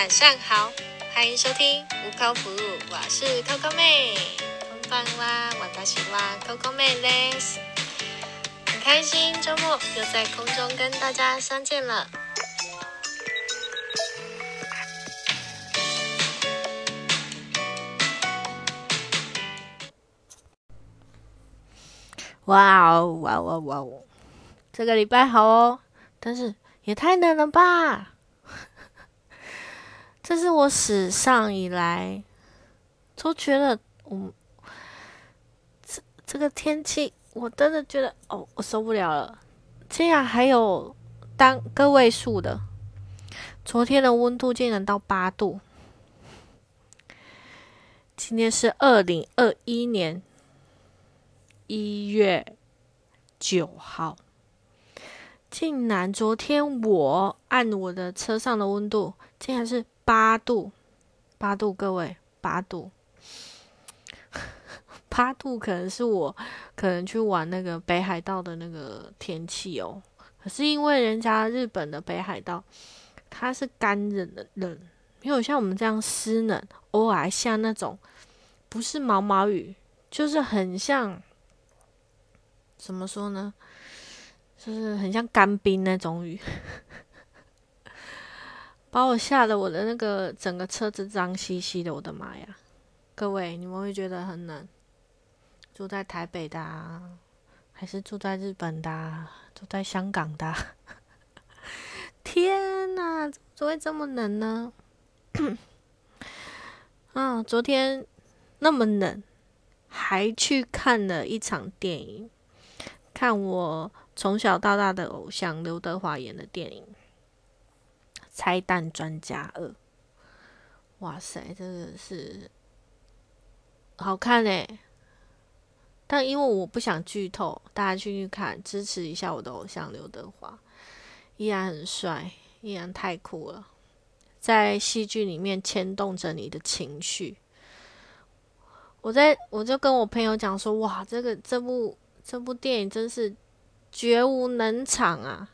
晚上好，欢迎收听无口服务，我是 Coco 妹。こんばんは、私は Coco 妹です。很开心周末又在空中跟大家相见了。哇哦哇哦哇哦！这个礼拜好哦，但是也太冷了吧！ 这是我史上以来都觉得，我这这个天气，我真的觉得哦，我受不了了。竟然还有单个位数的，昨天的温度竟然到八度。今天是二零二一年一月九号。竟然昨天我按我的车上的温度，竟然是八度，八度，各位八度，八度可能是我可能去玩那个北海道的那个天气哦。可是因为人家日本的北海道，它是干冷的冷，没有像我们这样湿冷，偶尔下那种不是毛毛雨，就是很像怎么说呢？就是很像干冰那种雨，把我吓得我的那个整个车子脏兮兮的，我的妈呀！各位，你们会觉得很冷？住在台北的，啊，还是住在日本的，啊，住在香港的？天哪，怎么会这么冷呢？啊，昨天那么冷，还去看了一场电影，看我。从小到大的偶像刘德华演的电影《拆弹专家二》，哇塞，真的是好看嘞！但因为我不想剧透，大家去去看，支持一下我的偶像刘德华，依然很帅，依然太酷了，在戏剧里面牵动着你的情绪。我在我就跟我朋友讲说，哇，这个这部这部电影真是。绝无能场啊，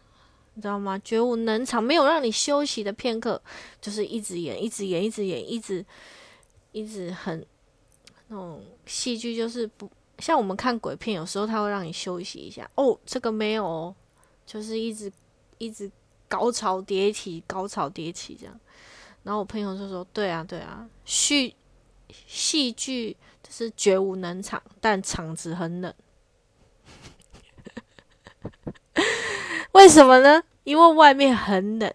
你知道吗？绝无能场，没有让你休息的片刻，就是一直演，一直演，一直演，一直一直很那种戏剧，就是不像我们看鬼片，有时候他会让你休息一下。哦，这个没有，哦就是一直一直高潮迭起，高潮迭起这样。然后我朋友就说：“对啊，对啊，戏戏剧就是绝无能场，但场子很冷。”为什么呢？因为外面很冷。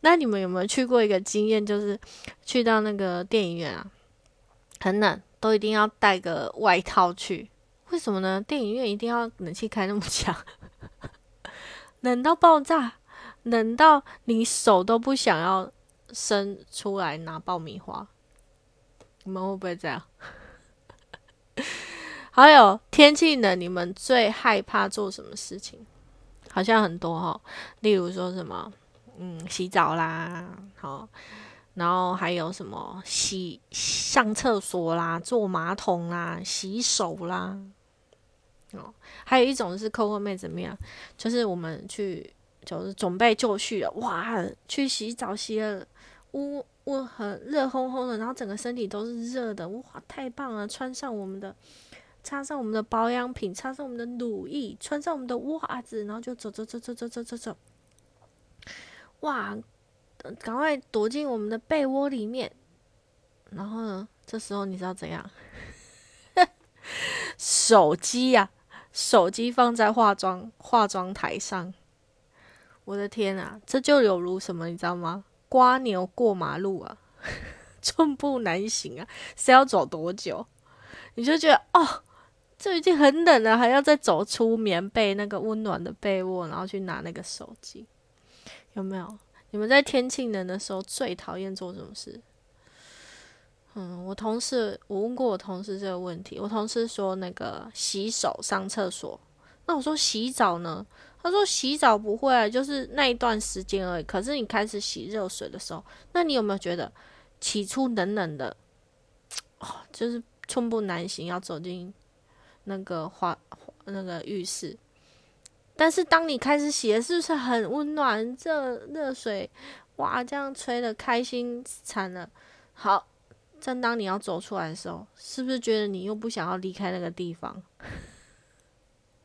那你们有没有去过一个经验，就是去到那个电影院啊，很冷，都一定要带个外套去？为什么呢？电影院一定要冷气开那么强，冷到爆炸，冷到你手都不想要伸出来拿爆米花。你们会不会这样？还有天气冷，你们最害怕做什么事情？好像很多哈，例如说什么，嗯，洗澡啦，好，然后还有什么洗上厕所啦，坐马桶啦，洗手啦，哦，还有一种是 Coco 妹怎么样？就是我们去就是准备就绪了，哇，去洗澡洗了，呜呜很热烘烘的，然后整个身体都是热的，哇，太棒了！穿上我们的。擦上我们的保养品，擦上我们的乳液，穿上我们的袜子，然后就走走走走走走走走。哇！赶快躲进我们的被窝里面。然后呢？这时候你知道怎样？手机呀，手机放在化妆化妆台上。我的天啊！这就有如什么？你知道吗？瓜牛过马路啊，寸步难行啊！是要走多久？你就觉得哦。就已经很冷了，还要再走出棉被那个温暖的被窝，然后去拿那个手机，有没有？你们在天气冷的时候最讨厌做什么事？嗯，我同事，我问过我同事这个问题，我同事说那个洗手、上厕所。那我说洗澡呢？他说洗澡不会啊，就是那一段时间而已。可是你开始洗热水的时候，那你有没有觉得起初冷冷的，就是寸步难行，要走进。那个花那个浴室，但是当你开始洗，是不是很温暖？热热水哇，这样吹的开心惨了。好，正当你要走出来的时候，是不是觉得你又不想要离开那个地方？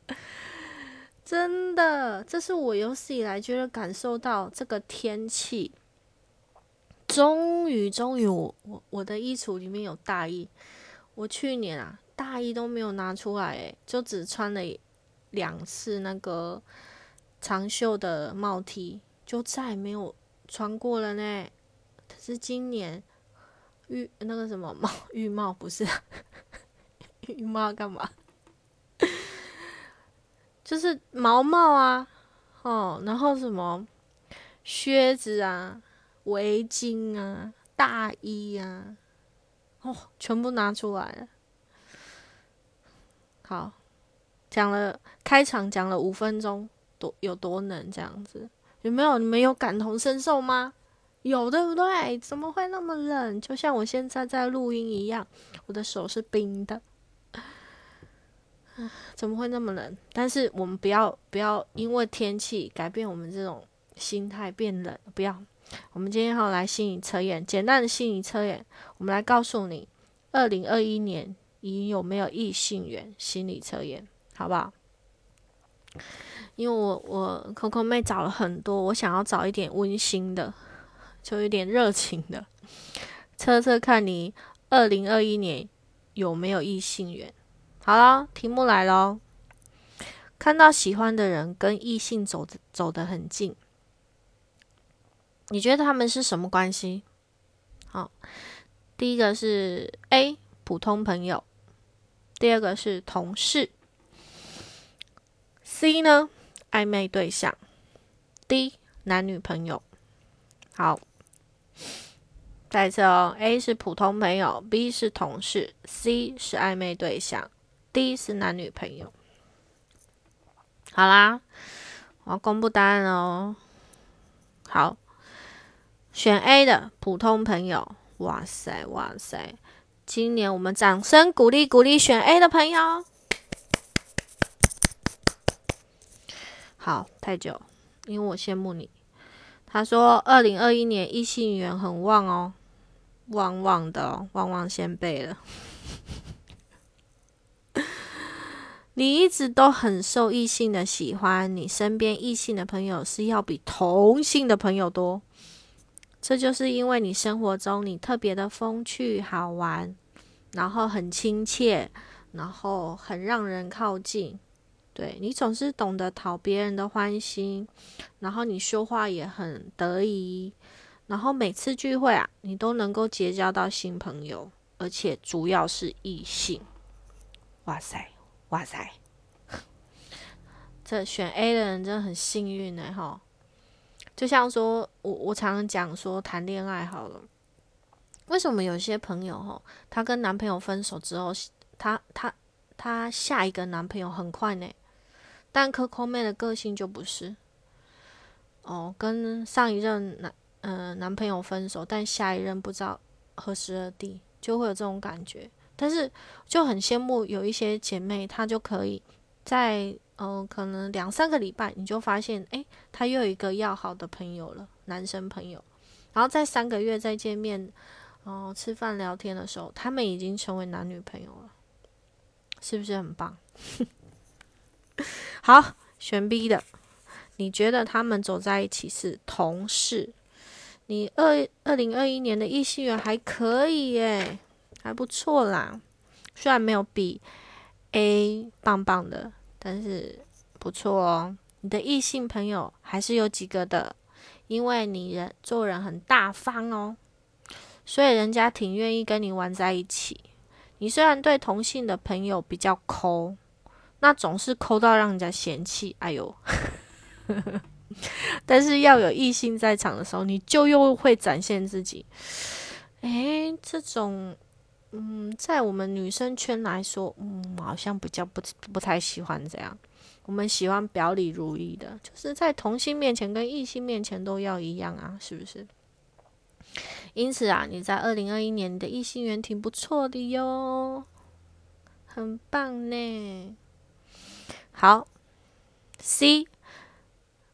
真的，这是我有史以来觉得感受到这个天气。终于，终于，我我我的衣橱里面有大衣。我去年啊，大衣都没有拿出来，诶，就只穿了两次那个长袖的帽 T，就再也没有穿过了呢。可是今年浴那个什么帽浴帽不是浴帽干嘛？就是毛毛啊，哦，然后什么靴子啊、围巾啊、大衣啊，哦，全部拿出来了。好，讲了开场讲了五分钟，多有多冷这样子，有没有？你们有感同身受吗？有对不对？怎么会那么冷？就像我现在在录音一样，我的手是冰的。怎么会那么冷？但是我们不要不要因为天气改变我们这种心态变冷，不要。我们今天要来心理测验，简单的心理测验，我们来告诉你，二零二一年你有没有异性缘？心理测验，好不好？因为我我 Coco 妹找了很多，我想要找一点温馨的，就有点热情的，测测看你二零二一年有没有异性缘。好了，题目来喽。看到喜欢的人跟异性走走得很近，你觉得他们是什么关系？好，第一个是 A 普通朋友，第二个是同事，C 呢暧昧对象，D 男女朋友。好。再次哦，A 是普通朋友，B 是同事，C 是暧昧对象。，D 是男女朋友，好啦，我要公布答案哦。好，选 A 的普通朋友，哇塞哇塞！今年我们掌声鼓励鼓励选 A 的朋友。好，太久，因为我羡慕你。他说，二零二一年异性缘很旺哦，旺旺的，旺旺先辈了。你一直都很受异性的喜欢，你身边异性的朋友是要比同性的朋友多，这就是因为你生活中你特别的风趣好玩，然后很亲切，然后很让人靠近。对你总是懂得讨别人的欢心，然后你说话也很得意，然后每次聚会啊，你都能够结交到新朋友，而且主要是异性。哇塞！哇塞，这选 A 的人真的很幸运呢，哈！就像说我我常常讲说谈恋爱好了，为什么有些朋友哈，她跟男朋友分手之后，她她她下一个男朋友很快呢？但 Coco 妹的个性就不是哦，跟上一任男嗯男朋友分手，但下一任不知道何时而地，就会有这种感觉。但是就很羡慕有一些姐妹，她就可以在嗯，可能两三个礼拜，你就发现，哎，她又有一个要好的朋友了，男生朋友。然后在三个月再见面，哦，吃饭聊天的时候，他们已经成为男女朋友了，是不是很棒？好，选 B 的，你觉得他们走在一起是同事？你二二零二一年的异性缘还可以耶。还不错啦，虽然没有比 A 棒棒的，但是不错哦。你的异性朋友还是有几个的，因为你人做人很大方哦，所以人家挺愿意跟你玩在一起。你虽然对同性的朋友比较抠，那总是抠到让人家嫌弃。哎呦，但是要有异性在场的时候，你就又会展现自己。诶，这种。嗯，在我们女生圈来说，嗯，好像比较不不太喜欢这样。我们喜欢表里如一的，就是在同性面前跟异性面前都要一样啊，是不是？因此啊，你在二零二一年的异性缘挺不错的哟，很棒呢。好，C，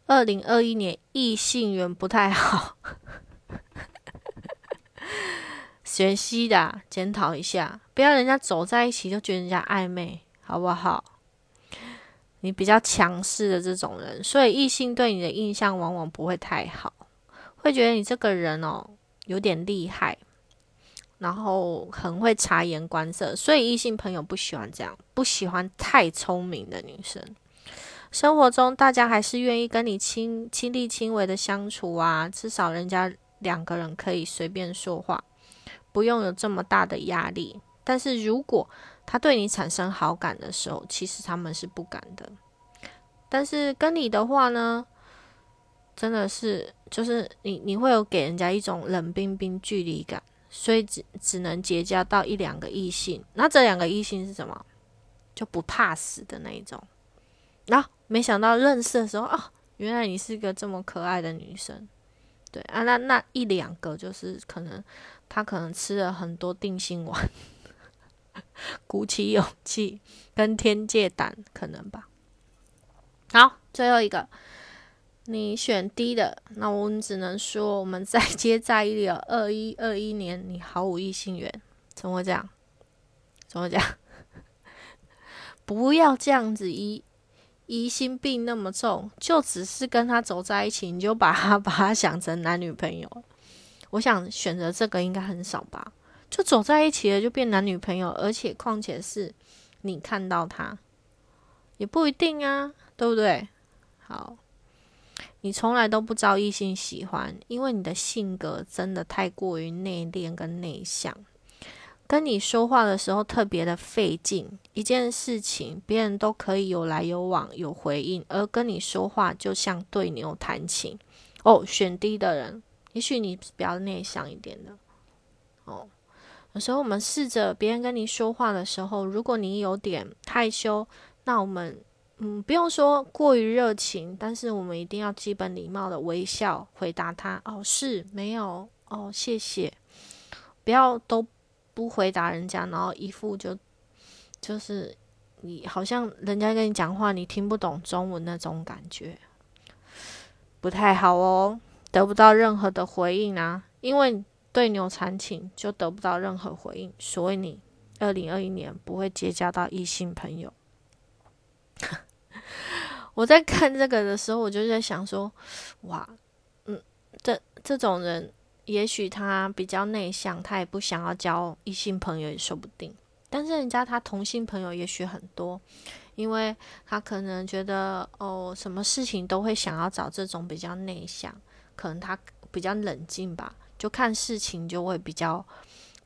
二零二一年异性缘不太好，学习的检讨一下，不要人家走在一起就觉得人家暧昧，好不好？你比较强势的这种人，所以异性对你的印象往往不会太好，会觉得你这个人哦有点厉害，然后很会察言观色，所以异性朋友不喜欢这样，不喜欢太聪明的女生。生活中大家还是愿意跟你亲亲力亲为的相处啊，至少人家两个人可以随便说话，不用有这么大的压力。但是如果他对你产生好感的时候，其实他们是不敢的。但是跟你的话呢，真的是就是你你会有给人家一种冷冰冰距离感，所以只只能结交到一两个异性。那这两个异性是什么？就不怕死的那一种。然后没想到认识的时候啊，原来你是个这么可爱的女生。对啊，那那一两个就是可能他可能吃了很多定心丸。鼓起勇气跟天界胆，可能吧。好，最后一个，你选 D 的，那我们只能说，我们再接再厉了。二一二一年，你毫无异性缘，怎么会这样？怎么会这样？不要这样子疑疑心病那么重，就只是跟他走在一起，你就把他 把他想成男女朋友。我想选择这个应该很少吧。就走在一起了，就变男女朋友，而且况且是你看到他，也不一定啊，对不对？好，你从来都不招异性喜欢，因为你的性格真的太过于内敛跟内向，跟你说话的时候特别的费劲。一件事情，别人都可以有来有往有回应，而跟你说话就像对牛弹琴。哦，选低的人，也许你比较内向一点的，哦。有时候我们试着别人跟你说话的时候，如果你有点害羞，那我们嗯不用说过于热情，但是我们一定要基本礼貌的微笑回答他。哦，是没有哦，谢谢。不要都不回答人家，然后一副就就是你好像人家跟你讲话，你听不懂中文那种感觉，不太好哦，得不到任何的回应啊，因为。对牛弹琴就得不到任何回应，所以你二零二一年不会结交到异性朋友。我在看这个的时候，我就在想说，哇，嗯，这这种人也许他比较内向，他也不想要交异性朋友也说不定。但是人家他同性朋友也许很多，因为他可能觉得哦，什么事情都会想要找这种比较内向，可能他比较冷静吧。就看事情就会比较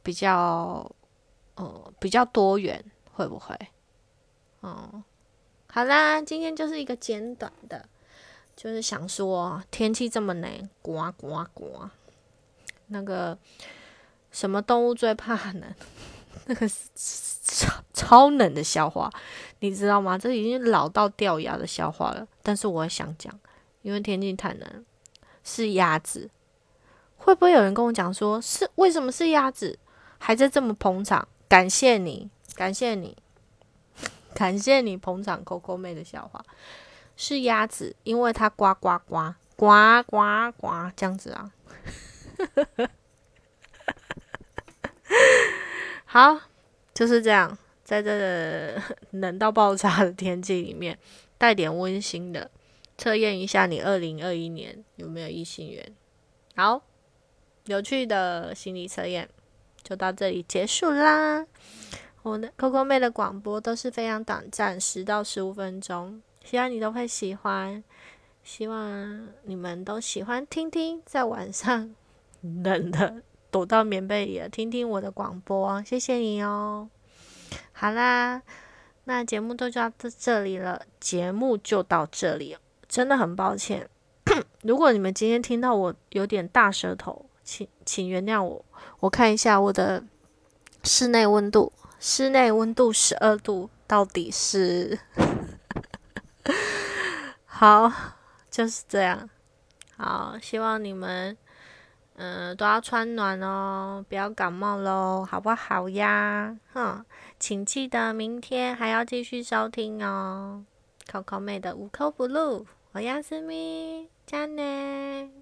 比较呃比较多元，会不会？嗯，好啦，今天就是一个简短的，就是想说天气这么冷，呱呱呱，那个什么动物最怕冷？那个超超冷的笑话，你知道吗？这已经老到掉牙的笑话了，但是我想讲，因为天气太冷，是鸭子。会不会有人跟我讲说，是为什么是鸭子，还在这么捧场？感谢你，感谢你，感谢你捧场 Coco 妹的笑话。是鸭子，因为它呱呱呱呱呱呱这样子啊。好，就是这样，在这冷到爆炸的天气里面，带点温馨的测验一下你二零二一年有没有异性缘。好。有趣的心理测验就到这里结束啦。我的 Coco 妹的广播都是非常短暂，十到十五分钟，希望你都会喜欢。希望你们都喜欢听听，在晚上冷的躲到棉被里听听我的广播，谢谢你哦。好啦，那节目都就到这里了，节目就到这里，真的很抱歉，如果你们今天听到我有点大舌头。请请原谅我，我看一下我的室内温度，室内温度十二度，到底是好，就是这样。好，希望你们嗯都要穿暖哦，不要感冒喽，好不好呀？哼，请记得明天还要继续收听哦，Coco 妹的无扣不录，我要思密，加内。